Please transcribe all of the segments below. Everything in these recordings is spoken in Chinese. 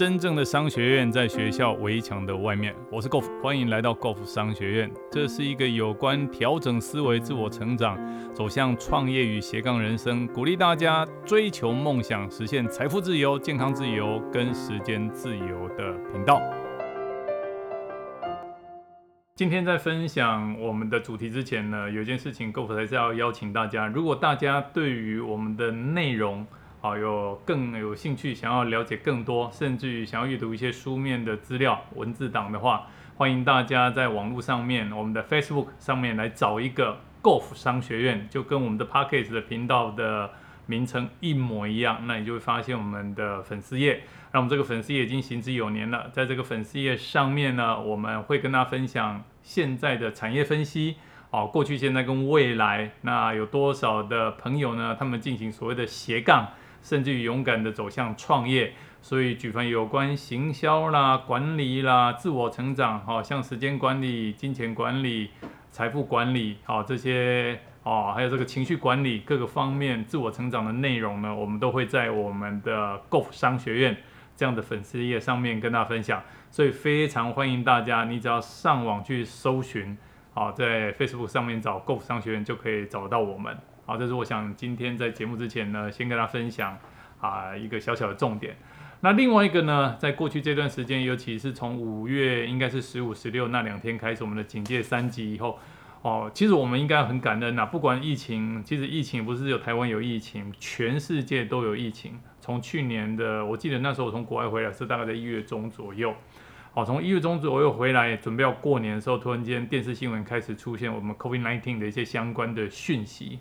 真正的商学院在学校围墙的外面。我是 Golf，欢迎来到 Golf 商学院。这是一个有关调整思维、自我成长、走向创业与斜杠人生，鼓励大家追求梦想、实现财富自由、健康自由跟时间自由的频道。今天在分享我们的主题之前呢，有一件事情 Golf 还是要邀请大家，如果大家对于我们的内容，好，有更有兴趣想要了解更多，甚至于想要阅读一些书面的资料、文字档的话，欢迎大家在网络上面，我们的 Facebook 上面来找一个 Golf 商学院，就跟我们的 p a c k a g e 的频道的名称一模一样，那你就会发现我们的粉丝页。那我们这个粉丝页已经行之有年了，在这个粉丝页上面呢，我们会跟大家分享现在的产业分析，哦，过去、现在跟未来，那有多少的朋友呢？他们进行所谓的斜杠。甚至于勇敢的走向创业，所以举凡有关行销啦、管理啦、自我成长，好像时间管理、金钱管理、财富管理，好这些哦，还有这个情绪管理各个方面自我成长的内容呢，我们都会在我们的 GoF 商学院这样的粉丝页上面跟大家分享。所以非常欢迎大家，你只要上网去搜寻，好在 Facebook 上面找 GoF 商学院就可以找到我们。好，这是我想今天在节目之前呢，先跟大家分享啊一个小小的重点。那另外一个呢，在过去这段时间，尤其是从五月应该是十五、十六那两天开始，我们的警戒三级以后，哦，其实我们应该很感恩呐。不管疫情，其实疫情不是有台湾有疫情，全世界都有疫情。从去年的，我记得那时候我从国外回来是大概在一月中左右。好，从一月中左右回来，准备要过年的时候，突然间电视新闻开始出现我们 COVID-19 的一些相关的讯息。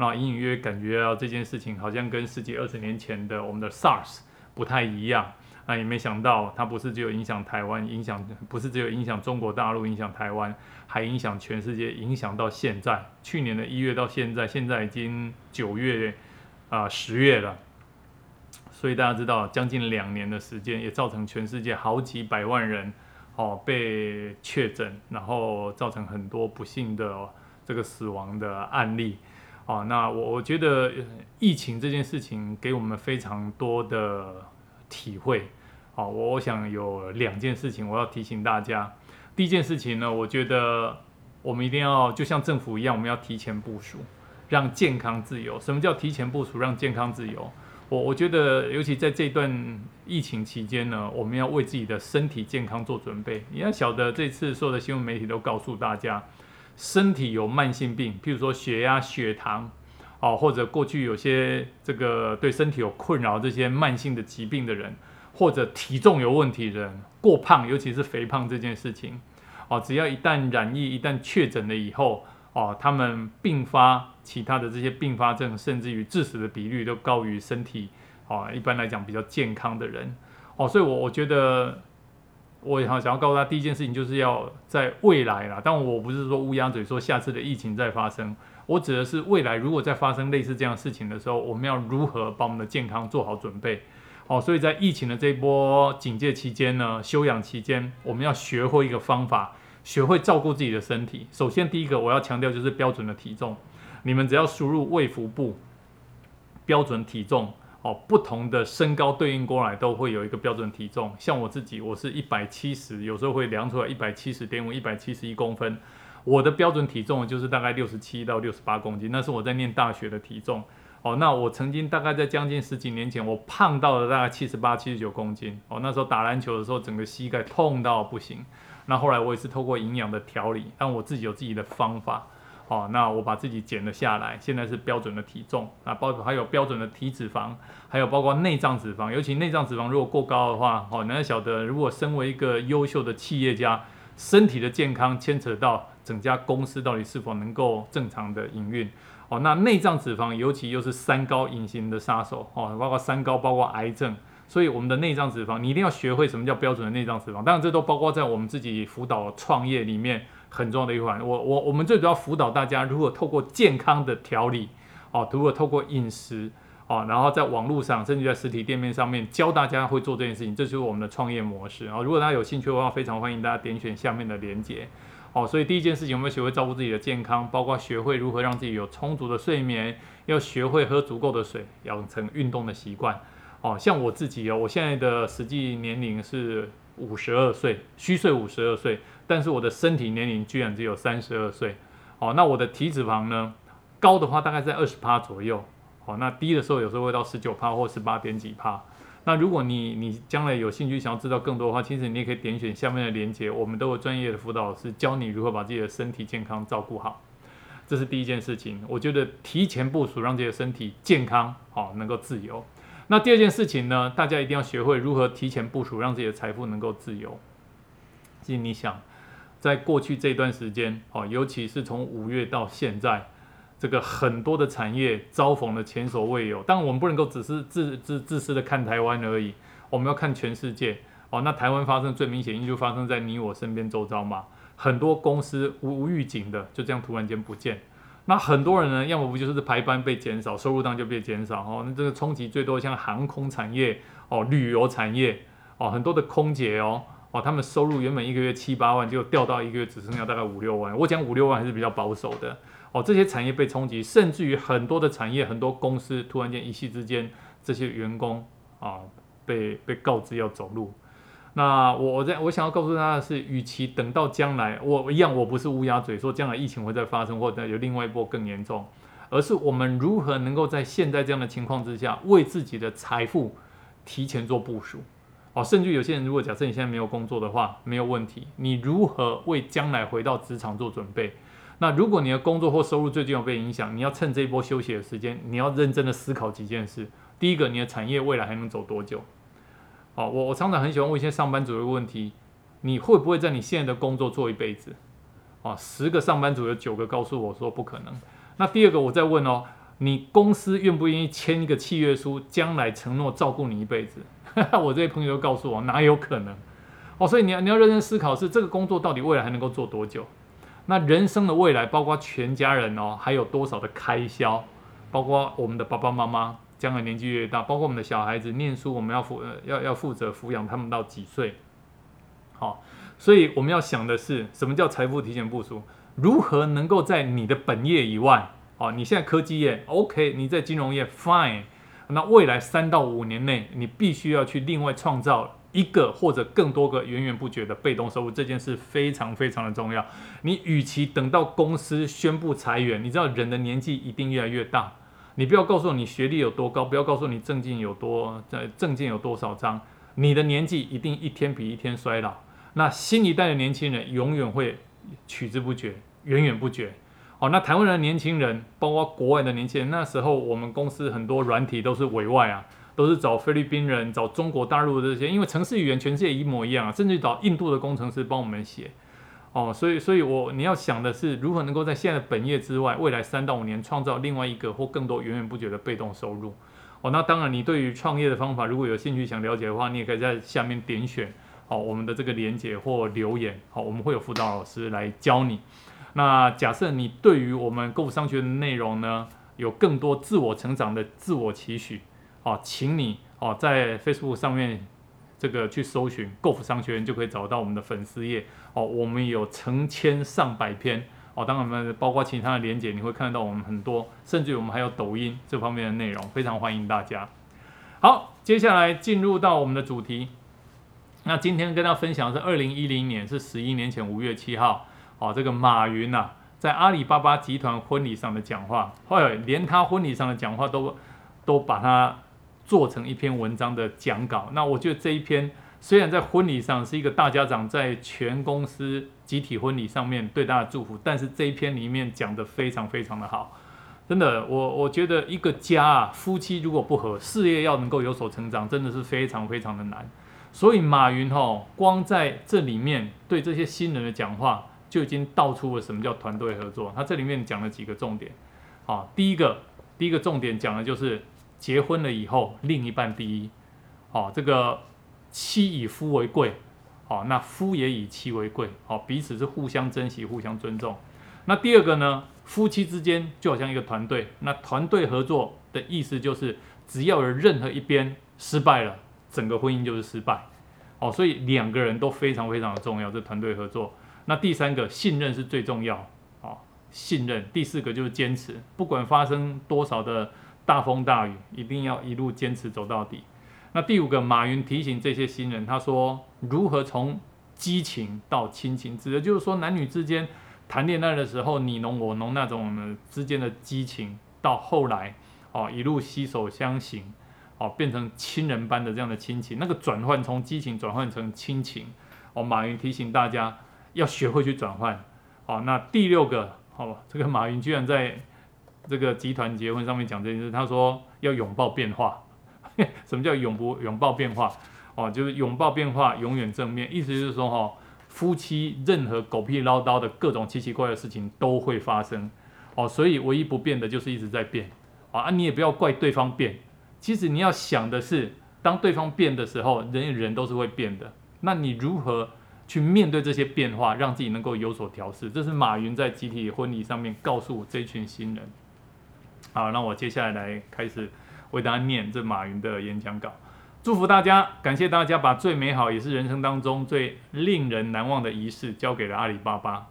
那隐隐约约感觉到这件事情好像跟十几二十年前的我们的 SARS 不太一样。那也没想到，它不是只有影响台湾，影响不是只有影响中国大陆，影响台湾，还影响全世界，影响到现在。去年的一月到现在，现在已经九月啊十月了。所以大家知道，将近两年的时间，也造成全世界好几百万人哦被确诊，然后造成很多不幸的这个死亡的案例。哦，那我我觉得疫情这件事情给我们非常多的体会。好，我想有两件事情我要提醒大家。第一件事情呢，我觉得我们一定要就像政府一样，我们要提前部署，让健康自由。什么叫提前部署，让健康自由？我我觉得，尤其在这段疫情期间呢，我们要为自己的身体健康做准备。你要晓得，这次所有的新闻媒体都告诉大家。身体有慢性病，譬如说血压、血糖，哦，或者过去有些这个对身体有困扰这些慢性的疾病的人，或者体重有问题的人，过胖，尤其是肥胖这件事情，哦，只要一旦染疫、一旦确诊了以后，哦，他们并发其他的这些并发症，甚至于致死的比率都高于身体，哦，一般来讲比较健康的人，哦，所以我我觉得。我也好想要告诉他，第一件事情就是要在未来啦。但我不是说乌鸦嘴，说下次的疫情再发生。我指的是未来，如果再发生类似这样事情的时候，我们要如何把我们的健康做好准备？哦，所以在疫情的这一波警戒期间呢，休养期间，我们要学会一个方法，学会照顾自己的身体。首先，第一个我要强调就是标准的体重。你们只要输入胃腹部标准体重。哦，不同的身高对应过来都会有一个标准体重。像我自己，我是一百七十，有时候会量出来一百七十点五、一百七十一公分。我的标准体重就是大概六十七到六十八公斤，那是我在念大学的体重。哦，那我曾经大概在将近十几年前，我胖到了大概七十八、七十九公斤。哦，那时候打篮球的时候，整个膝盖痛到不行。那后来我也是透过营养的调理，但我自己有自己的方法。哦，那我把自己减了下来，现在是标准的体重啊，包括还有标准的体脂肪，还有包括内脏脂肪，尤其内脏脂肪如果过高的话，哦，你要晓得，如果身为一个优秀的企业家，身体的健康牵扯到整家公司到底是否能够正常的营运，哦，那内脏脂肪尤其又是三高隐形的杀手，哦，包括三高，包括癌症，所以我们的内脏脂肪，你一定要学会什么叫标准的内脏脂肪，当然这都包括在我们自己辅导创业里面。很重要的一环，我我我们最主要辅导大家如何透过健康的调理，哦，如何透过饮食，哦，然后在网络上，甚至在实体店面上面教大家会做这件事情，这就是我们的创业模式。啊，如果大家有兴趣的话，非常欢迎大家点选下面的链接。哦，所以第一件事情，我们学会照顾自己的健康，包括学会如何让自己有充足的睡眠，要学会喝足够的水，养成运动的习惯。哦，像我自己哦，我现在的实际年龄是五十二岁，虚岁五十二岁，但是我的身体年龄居然只有三十二岁。哦，那我的体脂肪呢？高的话大概在二十趴左右。哦，那低的时候有时候会到十九趴或十八点几趴。那如果你你将来有兴趣想要知道更多的话，其实你也可以点选下面的链接，我们都有专业的辅导老师教你如何把自己的身体健康照顾好。这是第一件事情，我觉得提前部署让自己的身体健康，好能够自由。那第二件事情呢，大家一定要学会如何提前部署让自己的财富能够自由。其实你想。在过去这段时间，哦，尤其是从五月到现在，这个很多的产业遭逢了前所未有。但我们不能够只是自自自私的看台湾而已，我们要看全世界。哦，那台湾发生最明显，因就发生在你我身边周遭嘛。很多公司无预警的就这样突然间不见。那很多人呢，要么不就是排班被减少，收入当就被减少。哦，那这个冲击最多像航空产业，哦，旅游产业，哦，很多的空姐哦。哦，他们收入原本一个月七八万，就掉到一个月只剩下大概五六万。我讲五六万还是比较保守的。哦，这些产业被冲击，甚至于很多的产业、很多公司突然间一夕之间，这些员工啊被被告知要走路。那我我在我想要告诉大家的是，与其等到将来，我一样我不是乌鸦嘴说将来疫情会再发生，或者有另外一波更严重，而是我们如何能够在现在这样的情况之下，为自己的财富提前做部署。哦，甚至有些人，如果假设你现在没有工作的话，没有问题。你如何为将来回到职场做准备？那如果你的工作或收入最近有被影响，你要趁这一波休息的时间，你要认真的思考几件事。第一个，你的产业未来还能走多久？哦，我我常常很喜欢问一些上班族的问题：你会不会在你现在的工作做一辈子？哦，十个上班族有九个告诉我说不可能。那第二个，我再问哦，你公司愿不愿意签一个契约书，将来承诺照顾你一辈子？我这些朋友都告诉我，哪有可能？哦，所以你要你要认真思考，是这个工作到底未来还能够做多久？那人生的未来，包括全家人哦，还有多少的开销？包括我们的爸爸妈妈将来年纪越大，包括我们的小孩子念书，我们要负要要负责抚养他们到几岁？好，所以我们要想的是，什么叫财富提前部署？如何能够在你的本业以外，哦，你现在科技业 OK，你在金融业 Fine。那未来三到五年内，你必须要去另外创造一个或者更多个源源不绝的被动收入，这件事非常非常的重要。你与其等到公司宣布裁员，你知道人的年纪一定越来越大，你不要告诉我你学历有多高，不要告诉你证件有多在证件有多少张，你的年纪一定一天比一天衰老。那新一代的年轻人永远会取之不绝，源源不绝。哦，那台湾的年轻人，包括国外的年轻人，那时候我们公司很多软体都是委外啊，都是找菲律宾人、找中国大陆的这些，因为城市语言全世界一模一样啊，甚至找印度的工程师帮我们写。哦，所以，所以我你要想的是，如何能够在现在的本业之外，未来三到五年创造另外一个或更多源源不绝的被动收入。哦，那当然，你对于创业的方法如果有兴趣想了解的话，你也可以在下面点选哦我们的这个连接或留言，好，我们会有辅导老师来教你。那假设你对于我们购物商学的内容呢，有更多自我成长的自我期许，哦，请你哦在 Facebook 上面这个去搜寻购物商学院，就可以找到我们的粉丝页哦。我们有成千上百篇哦，当然我们包括其他的连接，你会看到我们很多，甚至我们还有抖音这方面的内容，非常欢迎大家。好，接下来进入到我们的主题。那今天跟大家分享是二零一零年，是十一年前五月七号。哦，这个马云呐，在阿里巴巴集团婚礼上的讲话，后来连他婚礼上的讲话都都把它做成一篇文章的讲稿。那我觉得这一篇虽然在婚礼上是一个大家长在全公司集体婚礼上面对大家祝福，但是这一篇里面讲的非常非常的好，真的，我我觉得一个家啊，夫妻如果不和，事业要能够有所成长，真的是非常非常的难。所以马云哈，光在这里面对这些新人的讲话。就已经道出了什么叫团队合作。他这里面讲了几个重点，好，第一个，第一个重点讲的就是结婚了以后，另一半第一，好，这个妻以夫为贵，好，那夫也以妻为贵，好，彼此是互相珍惜、互相尊重。那第二个呢，夫妻之间就好像一个团队，那团队合作的意思就是，只要有任何一边失败了，整个婚姻就是失败，哦，所以两个人都非常非常的重要，这团队合作。那第三个信任是最重要，啊，信任。第四个就是坚持，不管发生多少的大风大雨，一定要一路坚持走到底。那第五个，马云提醒这些新人，他说如何从激情到亲情，指的就是说男女之间谈恋爱的时候你侬我侬那种之间的激情，到后来哦一路携手相行，哦变成亲人般的这样的亲情，那个转换从激情转换成亲情，哦马云提醒大家要学会去转换。好，那第六个，哦这个马云居然在这个集团结婚上面讲这件事，他说要拥抱变化。什么叫永不拥抱变化？哦，就是拥抱变化，永远正面。意思就是说，哈，夫妻任何狗屁唠叨的各种奇奇怪怪的事情都会发生。哦，所以唯一不变的就是一直在变。啊，你也不要怪对方变。其实你要想的是，当对方变的时候，人与人都是会变的。那你如何去面对这些变化，让自己能够有所调试？这是马云在集体婚礼上面告诉这群新人。好，那我接下来来开始。为大家念这马云的演讲稿，祝福大家，感谢大家把最美好也是人生当中最令人难忘的仪式交给了阿里巴巴。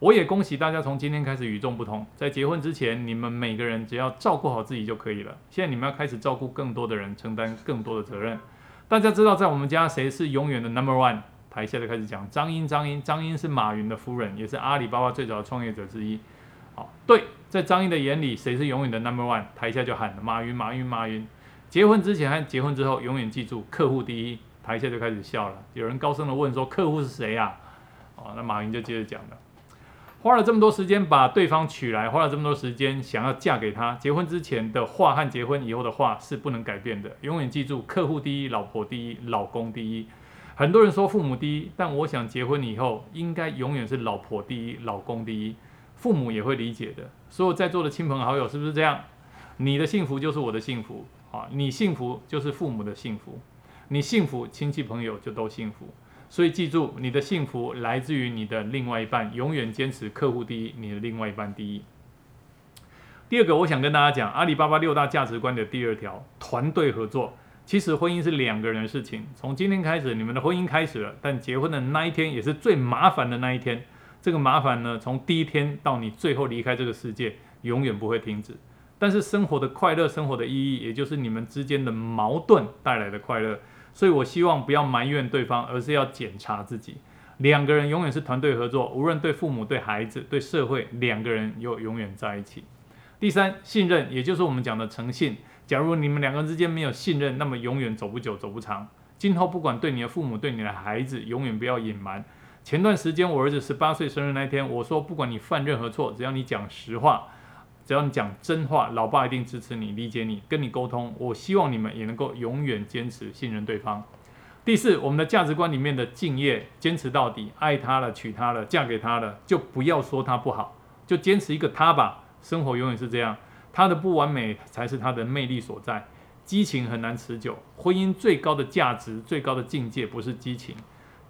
我也恭喜大家从今天开始与众不同，在结婚之前，你们每个人只要照顾好自己就可以了。现在你们要开始照顾更多的人，承担更多的责任。大家知道在我们家谁是永远的 number one？台下就开始讲张英，张英，张英是马云的夫人，也是阿里巴巴最早的创业者之一。好，对。在张英的眼里，谁是永远的 number one？台下就喊马云，马云，马云。结婚之前和结婚之后，永远记住客户第一。台下就开始笑了。有人高声的问说：“客户是谁呀？”哦，那马云就接着讲了：花了这么多时间把对方娶来，花了这么多时间想要嫁给他。结婚之前的话和结婚以后的话是不能改变的。永远记住客户第一，老婆第一，老公第一。很多人说父母第一，但我想结婚以后应该永远是老婆第一，老公第一。父母也会理解的，所有在座的亲朋好友是不是这样？你的幸福就是我的幸福啊！你幸福就是父母的幸福，你幸福亲戚朋友就都幸福。所以记住，你的幸福来自于你的另外一半，永远坚持客户第一，你的另外一半第一。第二个，我想跟大家讲阿里巴巴六大价值观的第二条：团队合作。其实婚姻是两个人的事情，从今天开始，你们的婚姻开始了，但结婚的那一天也是最麻烦的那一天。这个麻烦呢，从第一天到你最后离开这个世界，永远不会停止。但是生活的快乐，生活的意义，也就是你们之间的矛盾带来的快乐。所以我希望不要埋怨对方，而是要检查自己。两个人永远是团队合作，无论对父母、对孩子、对社会，两个人又永远在一起。第三，信任，也就是我们讲的诚信。假如你们两个人之间没有信任，那么永远走不久，走不长。今后不管对你的父母，对你的孩子，永远不要隐瞒。前段时间我儿子十八岁生日那天，我说不管你犯任何错，只要你讲实话，只要你讲真话，老爸一定支持你、理解你、跟你沟通。我希望你们也能够永远坚持信任对方。第四，我们的价值观里面的敬业，坚持到底，爱他了，娶她了，嫁给他了，就不要说他不好，就坚持一个他吧。生活永远是这样，他的不完美才是他的魅力所在。激情很难持久，婚姻最高的价值、最高的境界不是激情。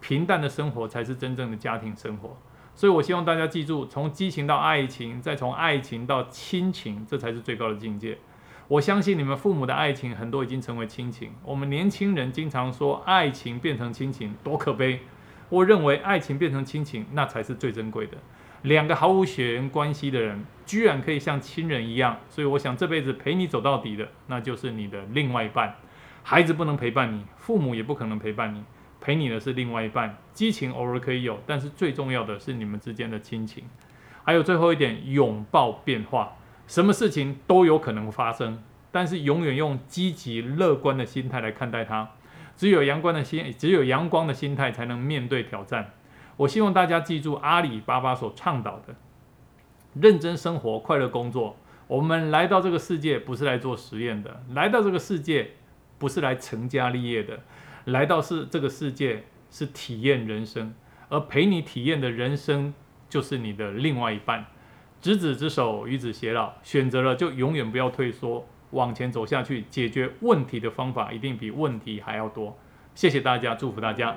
平淡的生活才是真正的家庭生活，所以我希望大家记住，从激情到爱情，再从爱情到亲情，这才是最高的境界。我相信你们父母的爱情很多已经成为亲情。我们年轻人经常说爱情变成亲情多可悲，我认为爱情变成亲情那才是最珍贵的。两个毫无血缘关系的人，居然可以像亲人一样，所以我想这辈子陪你走到底的，那就是你的另外一半。孩子不能陪伴你，父母也不可能陪伴你。陪你的是另外一半，激情偶尔可以有，但是最重要的是你们之间的亲情。还有最后一点，拥抱变化，什么事情都有可能发生，但是永远用积极乐观的心态来看待它。只有阳光的心，只有阳光的心态才能面对挑战。我希望大家记住阿里巴巴所倡导的：认真生活，快乐工作。我们来到这个世界不是来做实验的，来到这个世界不是来成家立业的。来到是这个世界是体验人生，而陪你体验的人生就是你的另外一半。执子之手，与子偕老，选择了就永远不要退缩，往前走下去。解决问题的方法一定比问题还要多。谢谢大家，祝福大家。